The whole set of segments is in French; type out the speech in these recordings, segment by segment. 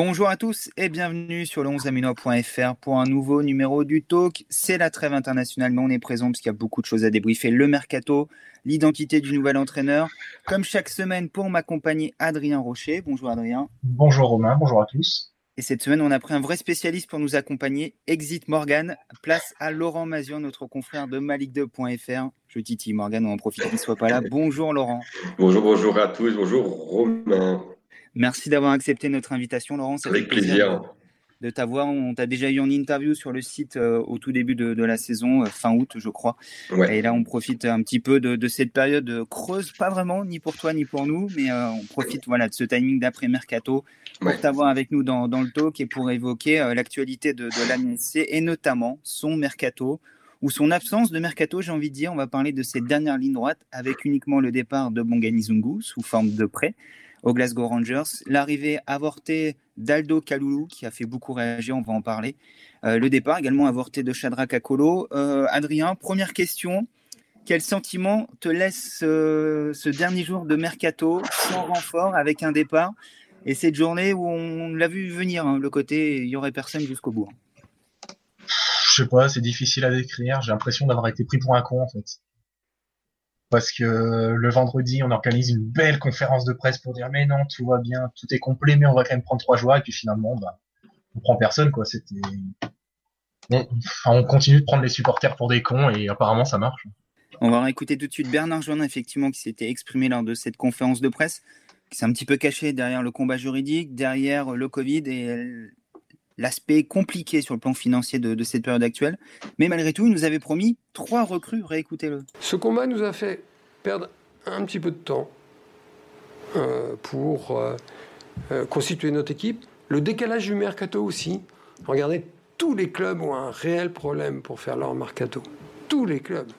Bonjour à tous et bienvenue sur le 11aminois.fr pour un nouveau numéro du Talk. C'est la trêve internationale, mais on est présent parce qu'il y a beaucoup de choses à débriefer. Le mercato, l'identité du nouvel entraîneur. Comme chaque semaine, pour m'accompagner, Adrien Rocher. Bonjour Adrien. Bonjour Romain, bonjour à tous. Et cette semaine, on a pris un vrai spécialiste pour nous accompagner, Exit Morgan. Place à Laurent Mazion, notre confrère de malik2.fr. Je titille Morgan, on en profite qu'il ne soit pas là. Bonjour Laurent. Bonjour, bonjour à tous. Bonjour Romain. Merci d'avoir accepté notre invitation, Laurent. Avec plaisir. De t'avoir. On t'a déjà eu en interview sur le site euh, au tout début de, la saison, euh, fin août, je crois. Et là, on profite un petit peu de, cette période creuse, pas vraiment, ni pour toi, ni pour nous, mais euh, on profite voilà, de ce timing d'après-mercato pour t'avoir avec nous dans, le talk et pour évoquer l'actualité de, de et notamment son mercato ou son absence de mercato, j'ai envie de dire. On va parler de cette dernière ligne droite avec uniquement le départ de Bongani Zungu sous forme de prêt aux Glasgow Rangers. L'arrivée avortée d'Aldo Kaloulou, qui a fait beaucoup réagir, on va en parler. Euh, le départ également avorté de Shadrach Akolo. Euh, Adrien, première question. Quel sentiment te laisse euh, ce dernier jour de mercato sans renfort avec un départ et cette journée où on l'a vu venir, hein, le côté il y aurait personne jusqu'au bout Je sais pas, c'est difficile à décrire. J'ai l'impression d'avoir été pris pour un con en fait parce que le vendredi, on organise une belle conférence de presse pour dire mais non, tout va bien, tout est complet, mais on va quand même prendre trois joueurs et puis finalement, bah, on prend personne quoi. C'était, on continue de prendre les supporters pour des cons et apparemment ça marche. On va écouter tout de suite Bernard Joinin effectivement qui s'était exprimé lors de cette conférence de presse, qui s'est un petit peu caché derrière le combat juridique, derrière le Covid et l'aspect compliqué sur le plan financier de, cette période actuelle. Mais malgré tout, il nous avait promis trois recrues. Réécoutez-le. Ce combat nous a fait perdre un petit peu de temps euh, pour euh, euh, constituer notre équipe. Le décalage du mercato aussi. Regardez, tous les clubs ont un réel problème pour faire leur mercato. Tous les clubs,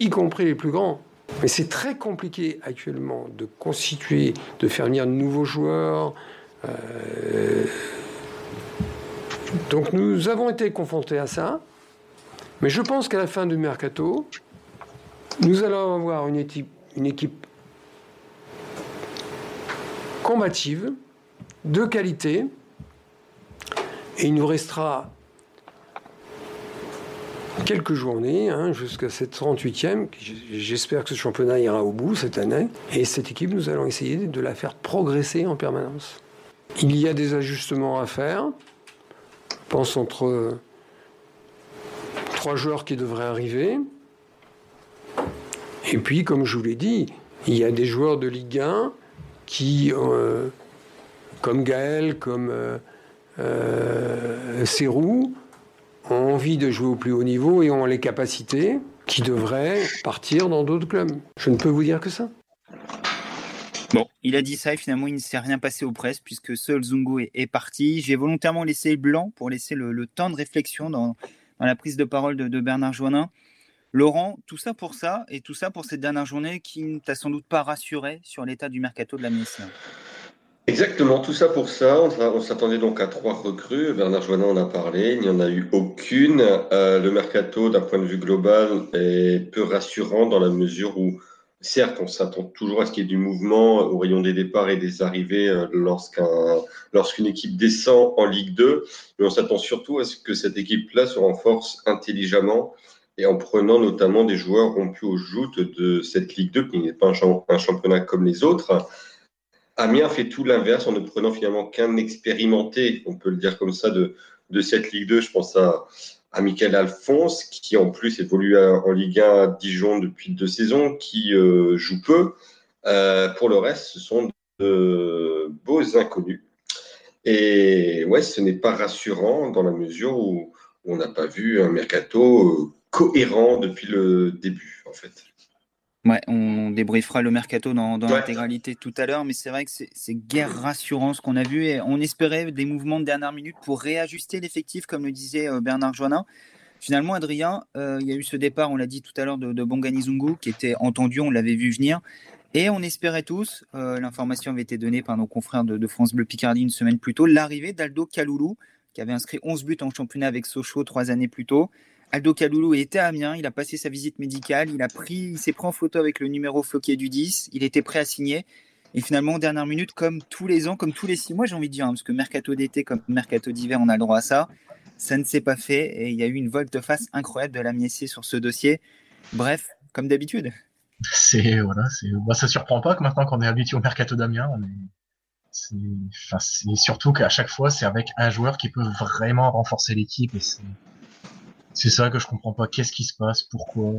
y compris les plus grands. Mais c'est très compliqué actuellement de constituer, de faire venir de nouveaux joueurs. Donc nous avons été confrontés à ça, mais je pense qu'à la fin du mercato, nous allons avoir une équipe, combative, de qualité, et il nous restera quelques journées hein, jusqu'à cette 38e. J'espère que ce championnat ira au bout cette année. Et cette équipe, nous allons essayer de la faire progresser en permanence. Il y a des ajustements à faire pense entre trois joueurs qui devraient arriver. Et puis, comme je vous l'ai dit, il y a des joueurs de Ligue 1 qui, euh, comme Gaël, comme euh, euh ont envie de jouer au plus haut niveau et ont les capacités qui devraient partir dans d'autres clubs. Je ne peux vous dire que ça. Bon, il a dit ça et finalement il ne s'est rien passé aux presses puisque seul Zungo est, parti. J'ai volontairement laissé blanc pour laisser le, temps de réflexion dans, la prise de parole de, Bernard Joannin. Laurent, tout ça pour ça et tout ça pour cette dernière journée qui ne t'a sans doute pas rassuré sur l'état du mercato de la ministre. Exactement, tout ça pour ça. On, s'attendait donc à trois recrues. Bernard Joannin en a parlé. Il n'y en a eu aucune. Euh, le mercato, d'un point de vue global, est peu rassurant dans la mesure où certes, on s'attend toujours à ce qu'il y ait du mouvement au rayon des départs et des arrivées euh, lorsqu'une équipe descend en Ligue 2, mais on s'attend surtout à ce que cette équipe-là se renforce intelligemment et en prenant notamment des joueurs rompus aux joutes de cette Ligue 2, qui n'est pas un, championnat comme les autres. Amiens fait tout l'inverse en ne prenant finalement qu'un expérimenté, on peut le dire comme ça, de, de cette Ligue 2. Je pense à, à Michael Alphonse, qui en plus évolue en Ligue 1 à Dijon depuis deux saisons, qui euh, joue peu. Euh, pour le reste, ce sont de beaux inconnus. Et ouais, ce n'est pas rassurant dans la mesure où on n'a pas vu un mercato euh, cohérent depuis le début, en fait. Ouais, on débriefera le mercato dans, l'intégralité tout à l'heure, mais c'est vrai que c'est guère rassurant ce qu'on a vu et on espérait des mouvements de dernière minute pour réajuster l'effectif, comme le disait euh, Bernard Joannin. Finalement, Adrien, euh, il y a eu ce départ, on l'a dit tout à l'heure, de, de Bongani Zungu, qui était entendu, on l'avait vu venir. Et on espérait tous, euh, l'information avait été donnée par nos confrères de, France Bleu Picardie une semaine plus tôt, l'arrivée d'Aldo Kaloulou, qui avait inscrit 11 buts en championnat avec Sochaux trois années plus tôt. Aldo Kaloulou était à Amiens, il a passé sa visite médicale, il a pris, il s'est pris en photo avec le numéro floqué du 10, il était prêt à signer. Et finalement, dernière minute, comme tous les ans, comme tous les six mois, j'ai envie de dire, hein, parce que mercato d'été comme mercato d'hiver, on a le droit à ça. Ça ne s'est pas fait et il y a eu une volte-face incroyable de la Miessé sur ce dossier. Bref, comme d'habitude. C'est voilà, bah, surprend pas que maintenant qu'on est habitué au mercato d'Amiens, c'est surtout qu'à chaque fois c'est avec un joueur qui peut vraiment renforcer l'équipe et c'est ça que je comprends pas. Qu'est-ce qui se passe? Pourquoi?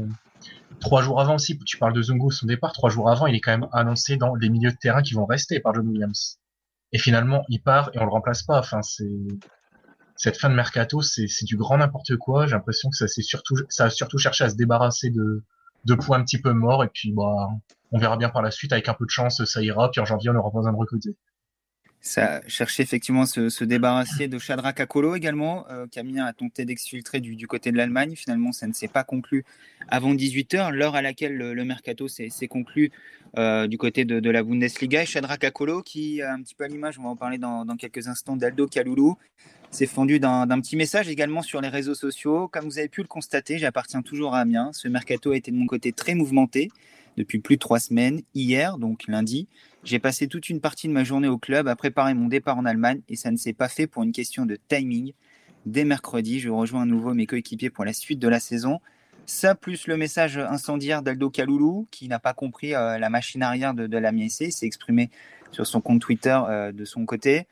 Trois jours avant aussi, tu parles de Zungo, son départ, trois jours avant, il est quand même annoncé dans les milieux de terrain qui vont rester par John Williams. Et finalement, il part et on le remplace pas. Enfin, c'est cette fin de mercato, c'est du grand n'importe quoi. J'ai l'impression que ça c'est surtout ça a surtout cherché à se débarrasser de de points un petit peu morts et puis bah on verra bien par la suite avec un peu de chance ça ira puis en janvier on aura besoin de recruter. Ça cherchait effectivement se, se débarrasser de Chadra Kakolo également, euh, Camille a tenté d'exfiltrer du, du, côté de l'Allemagne. Finalement, ça ne s'est pas conclu avant 18h, l'heure à laquelle le, mercato s'est conclu euh, du côté de, la Bundesliga. Et Chadra Kakolo, qui, un petit peu à l'image, on va en parler dans, dans quelques instants, d'Aldo Kaloulou, s'est fendu d'un petit message également sur les réseaux sociaux. Comme vous avez pu le constater, j'appartiens toujours à Amiens. Ce mercato a été de mon côté très mouvementé depuis plus de trois semaines. Hier, donc lundi, j'ai passé toute une partie de ma journée au club à préparer mon départ en Allemagne et ça ne s'est pas fait pour une question de timing. Dès mercredi, je rejoins à nouveau mes coéquipiers pour la suite de la saison. Ça, plus le message incendiaire d'Aldo Kaloulou, qui n'a pas compris euh, la machine arrière de, la s'est exprimé sur son compte Twitter euh, de son côté.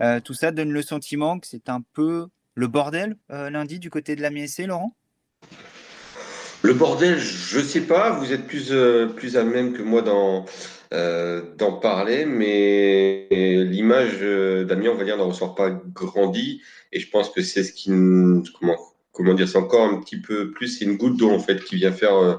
Euh, tout ça donne le sentiment que c'est un peu le bordel lundi du côté de la Laurent? Le bordel, je sais pas. Vous êtes plus, plus à même que moi dans, euh, d'en parler, mais l'image euh, on va dire, n'en ressort pas grandi. Et je pense que c'est ce qui, comment, comment dire, c'est encore un petit peu plus, c'est une goutte d'eau en fait qui vient faire euh,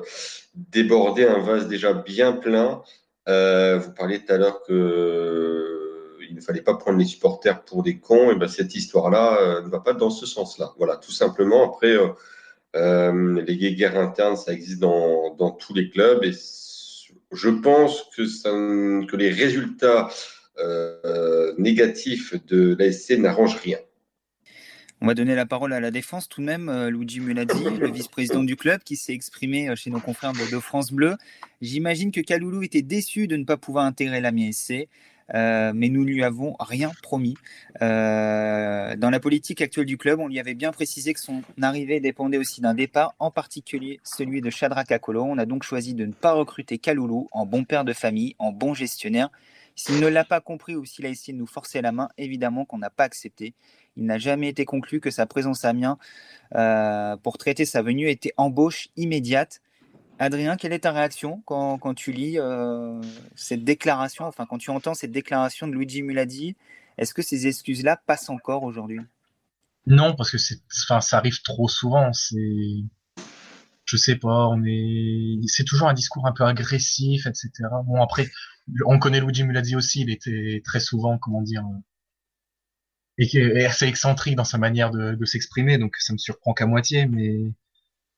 déborder un vase déjà bien plein. vous parliez tout à l'heure que il ne fallait pas prendre les supporters pour des cons. Et ben cette histoire-là ne va pas dans ce sens-là. Voilà, tout simplement. Après, les guerres internes, ça existe dans, dans tous les clubs et je pense que, ça, que les résultats euh, négatifs de l'ASC n'arrangent rien. On va donner la parole à la défense tout de même, euh, Luigi Muladi, le vice-président du club, qui s'est exprimé euh, chez nos confrères de, France Bleu. J'imagine que Kaloulou était déçu de ne pas pouvoir intégrer l'AMI SC. Euh, mais nous ne lui avons rien promis. Euh, dans la politique actuelle du club, on lui avait bien précisé que son arrivée dépendait aussi d'un départ, en particulier celui de Shadrach Akolo. On a donc choisi de ne pas recruter Kaloulou en bon père de famille, en bon gestionnaire. S'il ne l'a pas compris ou s'il a essayé de nous forcer la main, évidemment qu'on n'a pas accepté. Il n'a jamais été conclu que sa présence à Amiens euh, pour traiter sa venue était embauche immédiate. Adrien, quelle est ta réaction quand, tu lis euh, cette déclaration, enfin quand tu entends cette déclaration de Luigi Muladi Est-ce que ces excuses-là passent encore aujourd'hui? Non, parce que ça arrive trop souvent. C'est, je sais pas, on est, c'est toujours un discours un peu agressif, etc. Bon après, on connaît Luigi Muladi aussi. Il était très souvent, comment dire, et assez excentrique dans sa manière de, de s'exprimer, donc ça me surprend qu'à moitié, mais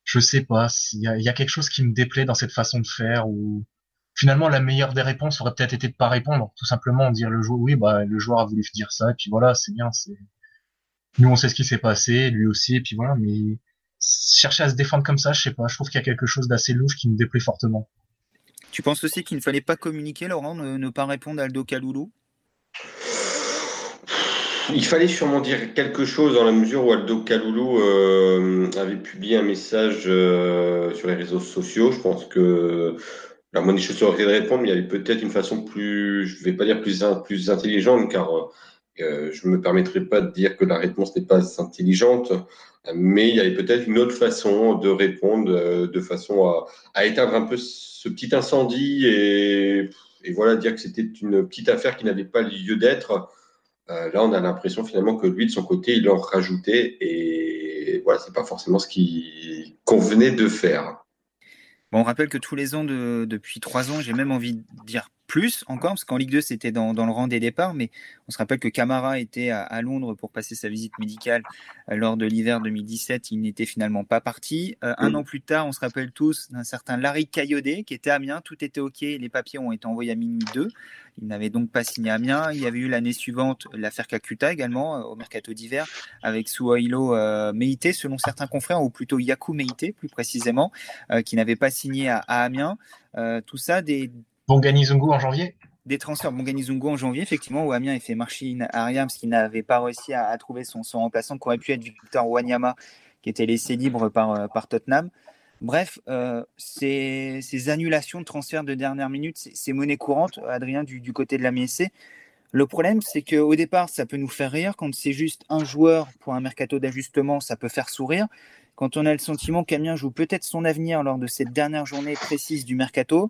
je sais pas, il y a, quelque chose qui me déplaît dans cette façon de faire ou finalement la meilleure des réponses aurait peut-être été de pas répondre, tout simplement dire le joueur oui bah le joueur a voulu dire ça et puis voilà c'est bien c'est nous on sait ce qui s'est passé lui aussi et puis voilà mais chercher à se défendre comme ça je sais pas je trouve qu'il y a quelque chose d'assez louche qui me déplaît fortement. Tu penses aussi qu'il ne fallait pas communiquer Laurent ne, ne pas répondre à Aldo Kaloulou il fallait sûrement dire quelque chose dans la mesure où Aldo Kaloulou euh, avait publié un message euh, sur les réseaux sociaux. Je pense que la choses aurait de répondre, mais il y avait peut-être une façon plus, je vais pas dire plus, plus intelligente, car euh, je me permettrai pas de dire que la réponse n'est pas intelligente, mais il y avait peut-être une autre façon de répondre, de façon à, à, éteindre un peu ce petit incendie et, et voilà, dire que c'était une petite affaire qui n'avait pas lieu d'être euh, là, on a l'impression finalement que lui, de son côté, il en rajoutait et voilà, c'est pas forcément ce qui convenait de faire. Bon, on rappelle que tous les ans, depuis trois ans, j'ai même envie de dire plus encore, parce qu'en Ligue 2, c'était dans, le rang des départs, mais on se rappelle que Camara était à, Londres pour passer sa visite médicale euh, lors de l'hiver 2017. Il n'était finalement pas parti. Euh, un an plus tard, on se rappelle tous d'un certain Larry Cayodet qui était à Amiens. Tout était OK. Les papiers ont été envoyés à minuit 2. Il n'avait donc pas signé à Amiens. Il y avait eu l'année suivante l'affaire Kakuta également, euh, au mercato d'hiver, avec Suhailo Meite, selon certains confrères, ou plutôt Yaku Meite, plus précisément, qui n'avait pas signé à, à Amiens. tout ça, des Bongani Zungu en janvier? Des transferts Bonganizungo en janvier, effectivement, où Amiens a fait Marchin Ariams qui n'avait pas réussi à, trouver son, remplaçant, qui aurait pu être Victor Wanyama, qui était laissé libre par, euh, Tottenham. Bref, euh, ces, annulations de transferts de dernière minute, c'est monnaie courante, Adrien, du, du, côté de la MSC. Le problème, c'est qu'au départ, ça peut nous faire rire. Quand c'est juste un joueur pour un mercato d'ajustement, ça peut faire sourire. Quand on a le sentiment qu'Amiens joue peut-être son avenir lors de cette dernière journée précise du mercato,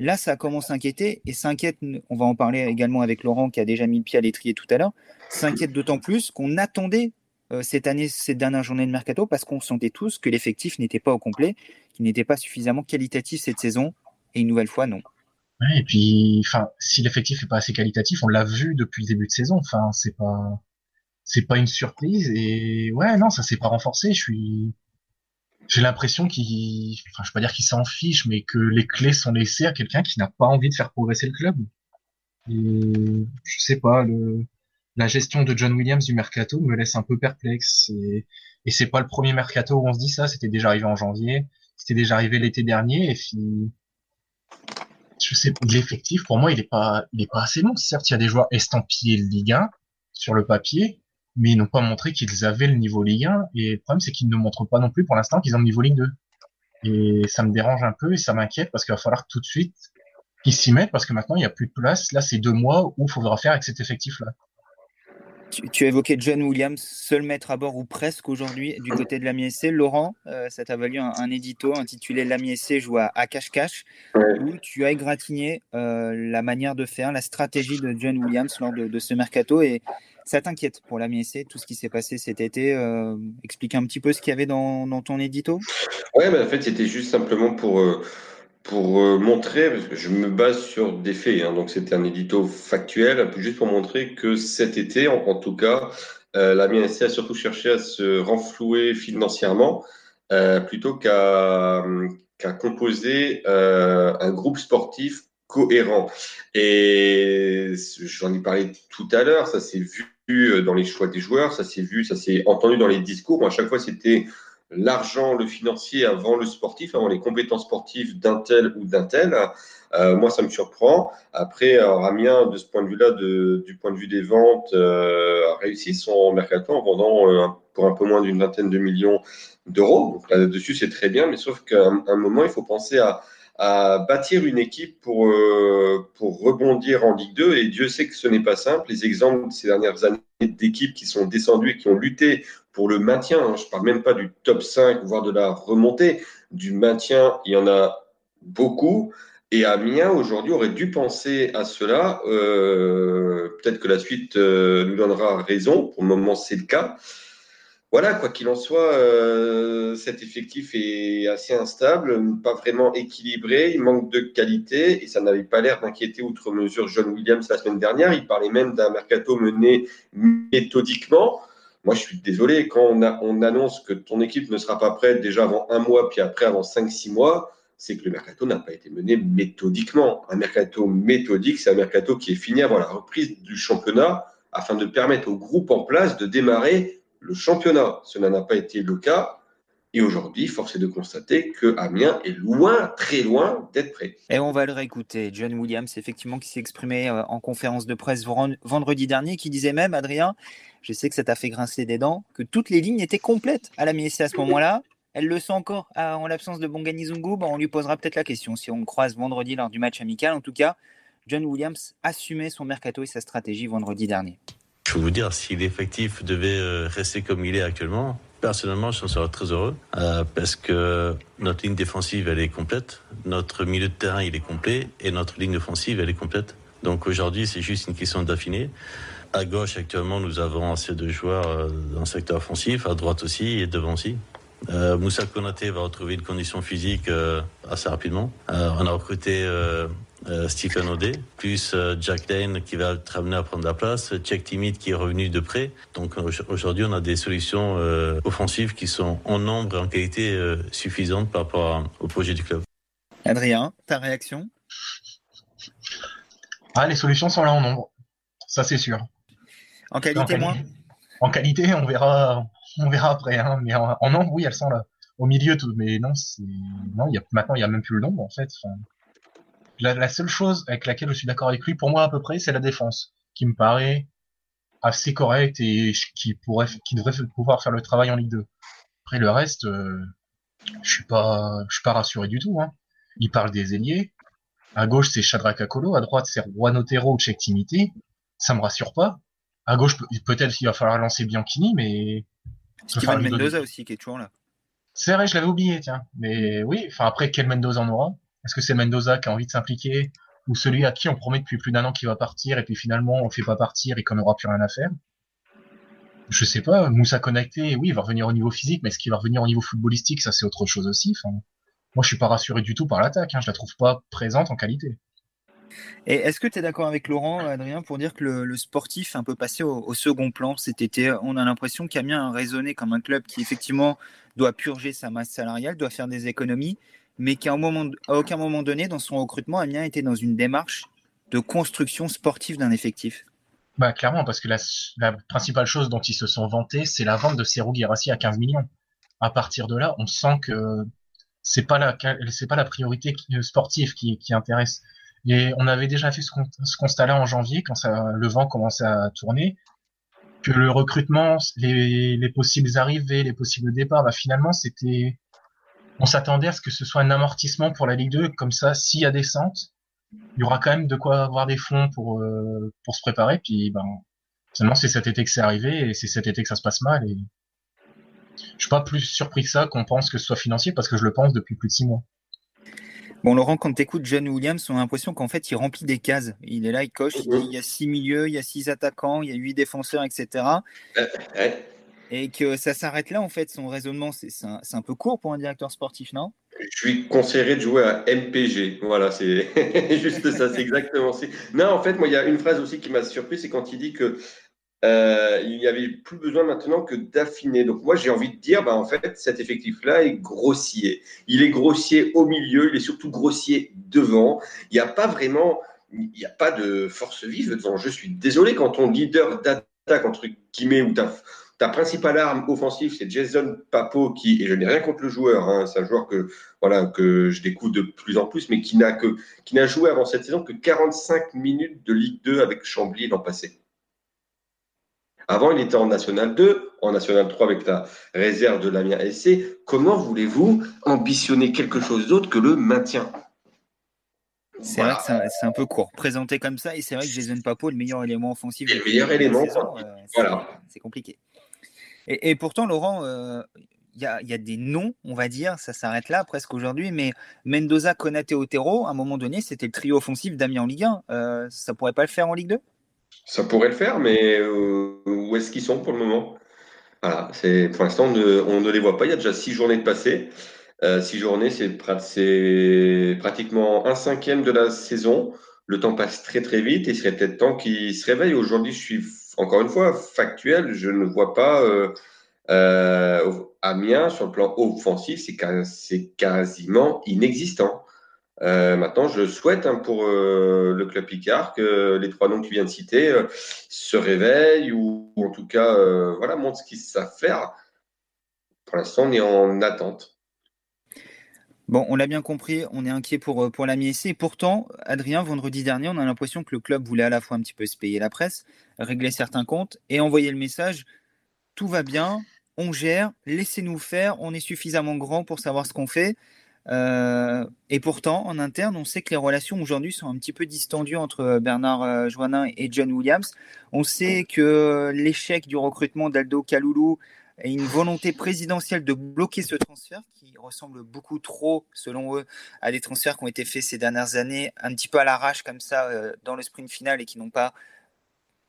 Là, ça commence à inquiéter et s'inquiète, on va en parler également avec Laurent qui a déjà mis le pied à l'étrier tout à l'heure, s'inquiète d'autant plus qu'on attendait euh, cette année, cette dernière journée de mercato parce qu'on sentait tous que l'effectif n'était pas au complet, qu'il n'était pas suffisamment qualitatif cette saison et une nouvelle fois, non. et puis, enfin, si l'effectif n'est pas assez qualitatif, on l'a vu depuis le début de saison. Enfin, c'est pas, c'est pas une surprise. Et ouais, non, ça s'est pas renforcé. Je suis, j'ai l'impression qu'il, enfin, je vais pas dire qu'il s'en fiche, mais que les clés sont laissées à quelqu'un qui n'a pas envie de faire progresser le club. Et je sais pas, le, la gestion de John Williams du mercato me laisse un peu perplexe. Et, et c'est pas le premier mercato où on se dit ça. C'était déjà arrivé en janvier. C'était déjà arrivé l'été dernier. Et puis, je sais, l'effectif pour moi, il est pas, il est pas assez bon. Certes, il y a des joueurs estampillés Ligue 1 sur le papier, mais ils n'ont pas montré qu'ils avaient le niveau Ligue 1. Et le problème, c'est qu'ils ne montrent pas non plus pour l'instant qu'ils ont le niveau Ligue 2. Et ça me dérange un peu et ça m'inquiète parce qu'il va falloir tout de suite qu'ils s'y mettent parce que maintenant, il n'y a plus de place. Là, c'est deux mois où il faudra faire avec cet effectif-là. Tu, as évoqué John Williams, seul maître à bord ou presque aujourd'hui du côté de l'AMISC. Laurent, euh, ça t'a valu un, édito intitulé L'AMISC joue à, cache-cache, où tu as égratigné euh, la manière de faire, la stratégie de John Williams lors de, ce mercato. Et ça t'inquiète pour l'AMISC, tout ce qui s'est passé cet été. Euh, explique un petit peu ce qu'il y avait dans, ton édito? Ouais, en fait, c'était juste simplement pour pour euh, montrer, parce que je me base sur des faits, hein, donc c'était un édito factuel, juste pour montrer que cet été, en, tout cas, euh, la MNC a surtout cherché à se renflouer financièrement euh, plutôt qu'à composer euh, un groupe sportif cohérent. Et j'en ai parlé tout à l'heure, ça s'est vu dans les choix des joueurs, ça s'est vu, ça s'est entendu dans les discours. À chaque fois, c'était l'argent, le financier avant le sportif, avant les compétences sportives d'un tel ou d'un tel. Euh, moi, ça me surprend. Après, Amiens, de ce point de vue-là, du point de vue des ventes, euh, a réussi son en vendant euh, pour un peu moins d'une vingtaine de millions d'euros. Donc là-dessus, c'est très bien, mais sauf qu'à un moment, il faut penser à, à bâtir une équipe pour, euh, pour rebondir en Ligue 2. Et Dieu sait que ce n'est pas simple. Les exemples de ces dernières années d'équipes qui sont descendues et qui ont lutté pour le maintien, hein, je ne parle même pas du top 5, voire de la remontée, du maintien, il y en a beaucoup. Et Amiens, aujourd'hui, aurait dû penser à cela. Euh, Peut-être que la suite euh, nous donnera raison. Pour le moment, c'est le cas voilà, quoi qu'il en soit, euh, cet effectif est assez instable, pas vraiment équilibré, il manque de qualité et ça n'avait pas l'air d'inquiéter outre mesure John Williams la semaine dernière. Il parlait même d'un mercato mené méthodiquement. Moi, je suis désolé, quand on, on, annonce que ton équipe ne sera pas prête déjà avant un mois, puis après avant cinq, six mois, c'est que le mercato n'a pas été mené méthodiquement. Un mercato méthodique, c'est un mercato qui est fini avant la reprise du championnat afin de permettre au groupe en place de démarrer le championnat. Cela n'a pas été le cas. Et aujourd'hui, force est de constater que Amiens est loin, très loin d'être prêt. Et on va le réécouter. John Williams, effectivement, qui s'est exprimé euh, en conférence de presse vendredi dernier, qui disait même, Adrien, je sais que ça t'a fait grincer des dents, que toutes les lignes étaient complètes à la MSC à ce moment-là. Elle le sent encore en l'absence de Bongani Zungu. on lui posera peut-être la question si on croise vendredi lors du match amical. En tout cas, John Williams assumait son mercato et sa stratégie vendredi dernier. Je peux vous dire, si l'effectif devait euh, rester comme il est actuellement, personnellement, je serais très heureux euh, parce que notre ligne défensive, elle est complète, notre milieu de terrain, il est complet et notre ligne offensive, elle est complète. Donc aujourd'hui, c'est juste une question d'affiner. À gauche, actuellement, nous avons assez de joueurs euh, dans le secteur offensif, à droite aussi et devant aussi. Moussa Konaté va retrouver une condition physique assez rapidement. On a recruté Stephen O'Day, plus Jack Lane qui va être amené à prendre la place, Jack Timid qui est revenu de près. Donc aujourd'hui, on a des solutions offensives qui sont en nombre et en qualité suffisantes par rapport au projet du club. Adrien, ta réaction? Ah, Les solutions sont là en nombre, ça c'est sûr. En qualité, moins? En qualité, on verra, on verra après. Hein, mais en, nombre, oui, elles sont là. Au milieu, tout. Mais non, non y a, maintenant, il n'y a même plus le nombre, en fait. La, seule chose avec laquelle je suis d'accord avec lui, pour moi à peu près, c'est la défense, qui me paraît assez correcte et qui pourrait, qui devrait pouvoir faire le travail en Ligue 2. Après le reste, euh, je suis pas, je suis pas rassuré du tout. Hein. Il parle des ailiers. À gauche, c'est Shadrach Akolo. À droite, c'est Juan Otero ou Cheikh Timité. Ça me rassure pas. À gauche, peut-être qu'il va falloir lancer Bianchini, mais. Steven Mendoza aussi, qui est toujours là. C'est vrai, je l'avais oublié, tiens. Mais oui, enfin après, quel Mendoza en aura? Est-ce que c'est Mendoza qui a envie de s'impliquer ou celui à qui on promet depuis plus d'un an qu'il va partir et puis finalement on le fait pas partir et qu'on n'aura plus rien à faire? Je sais pas. Moussa connecté, oui, il va revenir au niveau physique, mais est-ce qu'il va revenir au niveau footballistique? Ça, c'est autre chose aussi. Moi, je suis pas rassuré du tout par l'attaque. Hein. Je la trouve pas présente en qualité. Et est-ce que tu es d'accord avec Laurent, Adrien, pour dire que le, sportif est un peu passé au, second plan cet été? On a l'impression qu'Amiens a raisonné comme un club qui effectivement doit purger sa masse salariale, doit faire des économies, mais qu'à moment, aucun moment donné, dans son recrutement, Amiens était dans une démarche de construction sportive d'un effectif. Bah, clairement, parce que la, principale chose dont ils se sont vantés, c'est la vente de Serou Guirassi à 15 millions. À partir de là, on sent que c'est pas la, pas la priorité sportive qui, qui intéresse. Et on avait déjà fait ce, constat-là en janvier, quand le vent commençait à tourner, que le recrutement, les, les possibles arrivées, les possibles départs, bah finalement, c'était, on s'attendait à ce que ce soit un amortissement pour la Ligue 2, comme ça, s'il y a descente, il y aura quand même de quoi avoir des fonds pour euh, pour se préparer. Puis, ben, finalement, c'est cet été que c'est arrivé et c'est cet été que ça se passe mal. Et je suis pas plus surpris que ça qu'on pense que ce soit financier parce que je le pense depuis plus de six mois. Bon, Laurent, quand tu écoutes John Williams, on a l'impression qu'en fait, il remplit des cases. Il est là, il coche, il, y a six milieux, il y a six attaquants, il y a huit défenseurs, etc. Et que ça s'arrête là, en fait, son raisonnement, c'est un, un, peu court pour un directeur sportif, non? Je lui conseillerais de jouer à MPG. Voilà, c'est juste ça, c'est exactement ça. Non, en fait, moi, il y a une phrase aussi qui m'a surpris, c'est quand il dit que euh, il n'y avait plus besoin maintenant que d'affiner. Donc moi, j'ai envie de dire, bah, en fait, cet effectif-là est grossier. Il est grossier au milieu, il est surtout grossier devant. Il n'y a pas vraiment, il n'y a pas de force vive devant. Je suis désolé quand ton leader d'attaque, entre guillemets, ou ta, ta principale arme offensive, c'est Jason Papo, qui, et je n'ai rien contre le joueur, hein, c'est un joueur que, voilà, que je découvre de plus en plus, mais qui n'a que, qui n'a joué avant cette saison que 45 minutes de Ligue 2 avec Chambly l'an passé. Avant, il était en National 2, en National 3 avec la réserve de l'Amiens SC. Comment voulez-vous ambitionner quelque chose d'autre que le maintien? C'est vrai que c'est un, peu court. Présenté comme ça, et c'est vrai que Jason Papo, le meilleur élément offensif. Le meilleur élément. Euh, voilà. C'est compliqué. Et, pourtant, Laurent, euh, il y, a, des noms, on va dire, ça s'arrête là presque aujourd'hui, mais Mendoza, Konaté, Otero, à un moment donné, c'était le trio offensif d'Amiens en Ligue 1. Euh, ça pourrait pas le faire en Ligue 2 ça pourrait le faire, mais euh, où est-ce qu'ils sont pour le moment? C'est pour l'instant on ne, les voit pas. Il y a déjà six journées de passé. Euh, six journées, c'est pratiquement un cinquième de la saison. Le temps passe très très vite et il serait peut-être temps qu'ils se réveillent. Aujourd'hui, je suis encore une fois factuel. Je ne vois pas euh, Amiens sur le plan offensif, c'est quasiment inexistant. Euh, maintenant, je souhaite hein, pour euh, le club Picard que les trois noms que tu viens de citer euh, se réveillent ou, en tout cas voilà, montrent ce qu'ils savent faire. Pour l'instant, on est en attente. Bon, on l'a bien compris, on est inquiet pour, pour la MSC. Et pourtant, Adrien, vendredi dernier, on a l'impression que le club voulait à la fois un petit peu se payer la presse, régler certains comptes et envoyer le message tout va bien, on gère, laissez-nous faire, on est suffisamment grand pour savoir ce qu'on fait. Euh, et pourtant, en interne, on sait que les relations aujourd'hui sont un petit peu distendues entre euh, Bernard euh, Joannin et John Williams. On sait que l'échec du recrutement d'Aldo Kaloulou et une volonté présidentielle de bloquer ce transfert qui ressemble beaucoup trop, selon eux, à des transferts qui ont été faits ces dernières années, un petit peu à l'arrache comme ça dans le sprint final et qui n'ont pas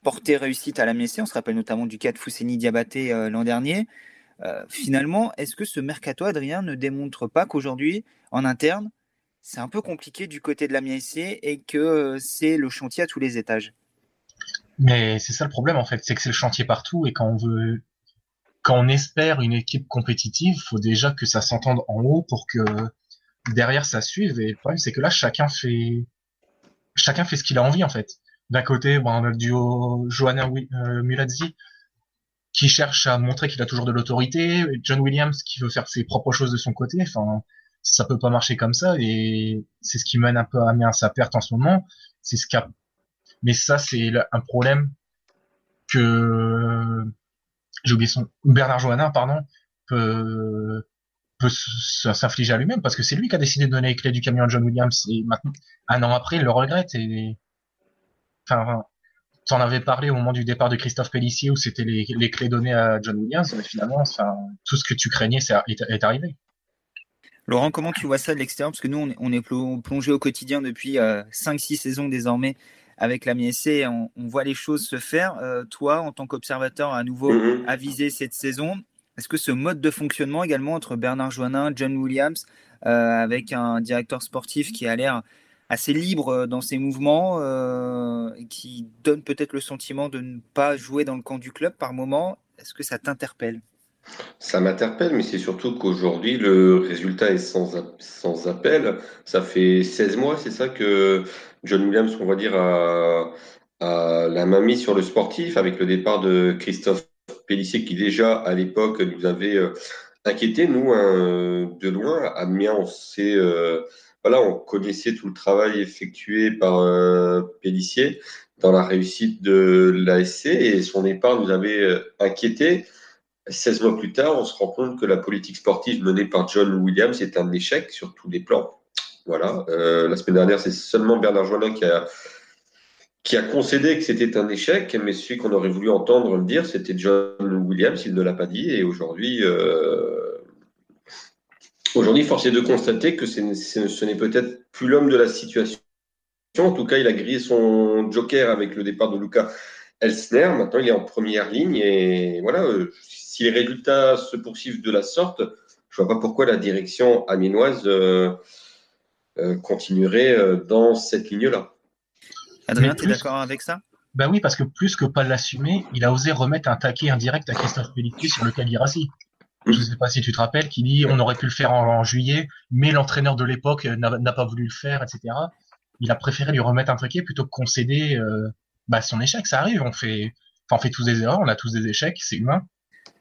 porté réussite à la MSC. On se rappelle notamment du cas de Fousseni Diabaté l'an dernier. Euh, finalement, est-ce que ce mercato, Adrien, ne démontre pas qu'aujourd'hui, en interne, c'est un peu compliqué du côté de la MSC et que euh, c'est le chantier à tous les étages? Mais c'est ça le problème, en fait, c'est que c'est le chantier partout et quand on veut, quand on espère une équipe compétitive, faut déjà que ça s'entende en haut pour que derrière ça suive. Et le problème, c'est que là, chacun fait, chacun fait ce qu'il a envie, en fait. D'un côté, bon, on a le duo Johanna euh, qui cherche à montrer qu'il a toujours de l'autorité, John Williams qui veut faire ses propres choses de son côté. Enfin, ça peut pas marcher comme ça et c'est ce qui mène un peu à à sa perte en ce moment. C'est ce qu'a, mais ça c'est un problème que j'ai oublié son Bernard Johannin pardon peut s'infliger à lui-même parce que c'est lui qui a décidé de donner les clés du camion à John Williams et maintenant un an après il le regrette et enfin en avais parlé au moment du départ de Christophe Pellissier où c'était les, clés données à John Williams mais finalement tout ce que tu craignais est, est, arrivé. Laurent, comment tu vois ça de l'extérieur? Parce que nous, on est, plongé au quotidien depuis euh, 5-6 saisons désormais avec la MSC, on, on, voit les choses se faire. Euh, toi, en tant qu'observateur, à nouveau mm-hmm. avisé cette saison, est-ce que ce mode de fonctionnement également entre Bernard Joannin, John Williams, euh, avec un directeur sportif qui a l'air assez libre euh, dans ses mouvements, euh, qui donne peut-être le sentiment de ne pas jouer dans le camp du club par moment, est-ce que ça t'interpelle? Ça m'interpelle, mais c'est surtout qu'aujourd'hui, le résultat est sans, appel. Ça fait 16 mois, c'est ça que John Williams, on va dire, a, la main mise sur le sportif avec le départ de Christophe Pellissier qui déjà à l'époque nous avait euh, inquiété, nous, de loin. Amiens, on sait, euh, voilà, on connaissait tout le travail effectué par euh, Pellissier dans la réussite de l'ASC et son départ nous avait inquiété. 16 mois plus tard, on se rend compte que la politique sportive menée par John Williams est un échec sur tous les plans. Voilà. la semaine dernière, c'est seulement Bernard Joannin qui a qui a concédé que c'était un échec, mais celui qu'on aurait voulu entendre dire, c'était John Williams, il ne l'a pas dit, et aujourd'hui, euh, aujourd'hui, force est de constater que ce n'est peut-être plus l'homme de la situation. En tout cas, il a grillé son joker avec le départ de Luca Elsner. Maintenant, il est en première ligne, et voilà, euh, si les résultats se poursuivent de la sorte, je ne vois pas pourquoi la direction amiénoise euh, continuerait dans cette ligne-là. Adrien, tu es d'accord avec ça? Ben oui, parce que plus que pas l'assumer, il a osé remettre un taquet indirect à Christophe Pellissier sur le Calirasi. Je ne sais pas si tu te rappelles, qui dit on aurait pu le faire en, juillet, mais l'entraîneur de l'époque n'a pas voulu le faire, etc. Il a préféré lui remettre un taquet plutôt que concéder euh, bah, son échec. Ça arrive, on fait, on fait tous des erreurs, on a tous des échecs, c'est humain,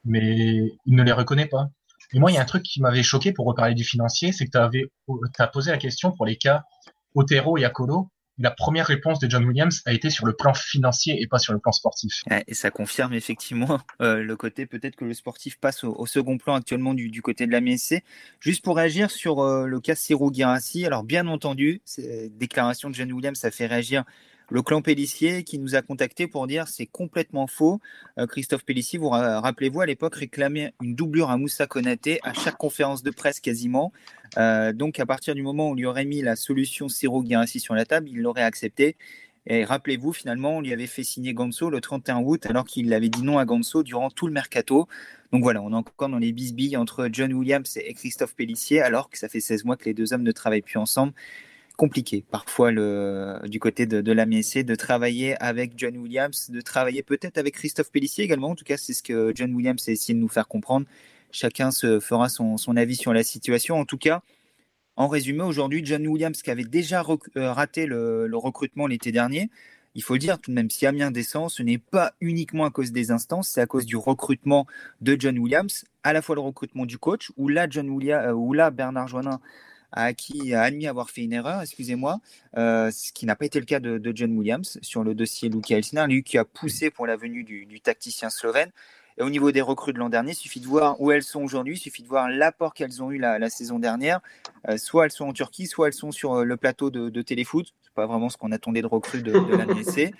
mais il ne les reconnaît pas. Et moi, il y a un truc qui m'avait choqué pour reparler du financier, c'est que tu as posé la question pour les cas Otero et Akolo la première réponse de John Williams a été sur le plan financier et pas sur le plan sportif. Et ça confirme effectivement euh, le côté peut-être que le sportif passe au, second plan actuellement du, côté de la MSC. Juste pour réagir sur euh, le cas Ciro Girassi, alors bien entendu, déclaration de John Williams, ça fait réagir le clan Pellissier qui nous a contacté pour dire c'est complètement faux. Euh, Christophe Pellissier, vous rappelez-vous à l'époque réclamait une doublure à Moussa Konaté à chaque conférence de presse quasiment. Euh, donc à partir du moment où on lui aurait mis la solution Siro Guirassi sur la table, il l'aurait accepté. Et rappelez-vous, finalement, on lui avait fait signer Ganso le 31 août alors qu'il avait dit non à Ganso durant tout le mercato. Donc voilà, on est encore dans les bisbilles entre John Williams et Christophe Pellissier alors que ça fait 16 mois que les deux hommes ne travaillent plus ensemble compliqué parfois le, du côté de, de la MSC de travailler avec John Williams, de travailler peut-être avec Christophe Pellissier également. En tout cas, c'est ce que John Williams a essayé de nous faire comprendre. Chacun se fera son, son avis sur la situation. En tout cas, en résumé, aujourd'hui, John Williams, qui avait déjà euh, raté le, le recrutement l'été dernier, il faut dire tout de même, si Amiens descend, ce n'est pas uniquement à cause des instances, c'est à cause du recrutement de John Williams, à la fois le recrutement du coach, où là, John Williams, euh, où là Bernard Joannin a, a admis avoir fait une erreur, excusez-moi, euh, ce qui n'a pas été le cas de, John Williams sur le dossier Luca Elsner, lui qui a poussé pour la venue du, tacticien slovène. Et au niveau des recrues de l'an dernier, il suffit de voir où elles sont aujourd'hui, il suffit de voir l'apport qu'elles ont eu la, saison dernière. Euh, soit elles sont en Turquie, soit elles sont sur euh, le plateau de, de téléfoot. C'est pas vraiment ce qu'on attendait de recrues de, de la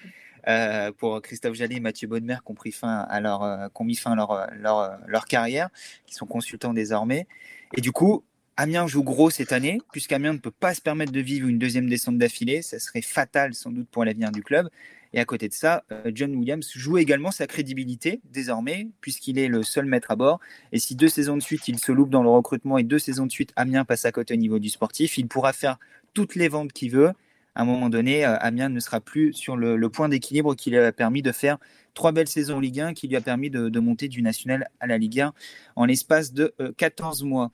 Euh, pour Christophe Jallet et Mathieu Baudemer qui ont, pris fin à leur, mis fin à leur, leur, leur carrière, qui sont consultants désormais. Et du coup, Amiens joue gros cette année, puisqu'Amiens ne peut pas se permettre de vivre une deuxième descente d'affilée. Ça serait fatal sans doute pour l'avenir du club. Et à côté de ça, euh, John Williams joue également sa crédibilité désormais, puisqu'il est le seul maître à bord. Et si deux saisons de suite, il se loupe dans le recrutement et deux saisons de suite, Amiens passe à côté au niveau du sportif, il pourra faire toutes les ventes qu'il veut. À un moment donné, euh, Amiens ne sera plus sur le, point d'équilibre qui lui a permis de faire trois belles saisons en Ligue 1, qui lui a permis de, monter du national à la Ligue 1 en l'espace de 14 euh, mois.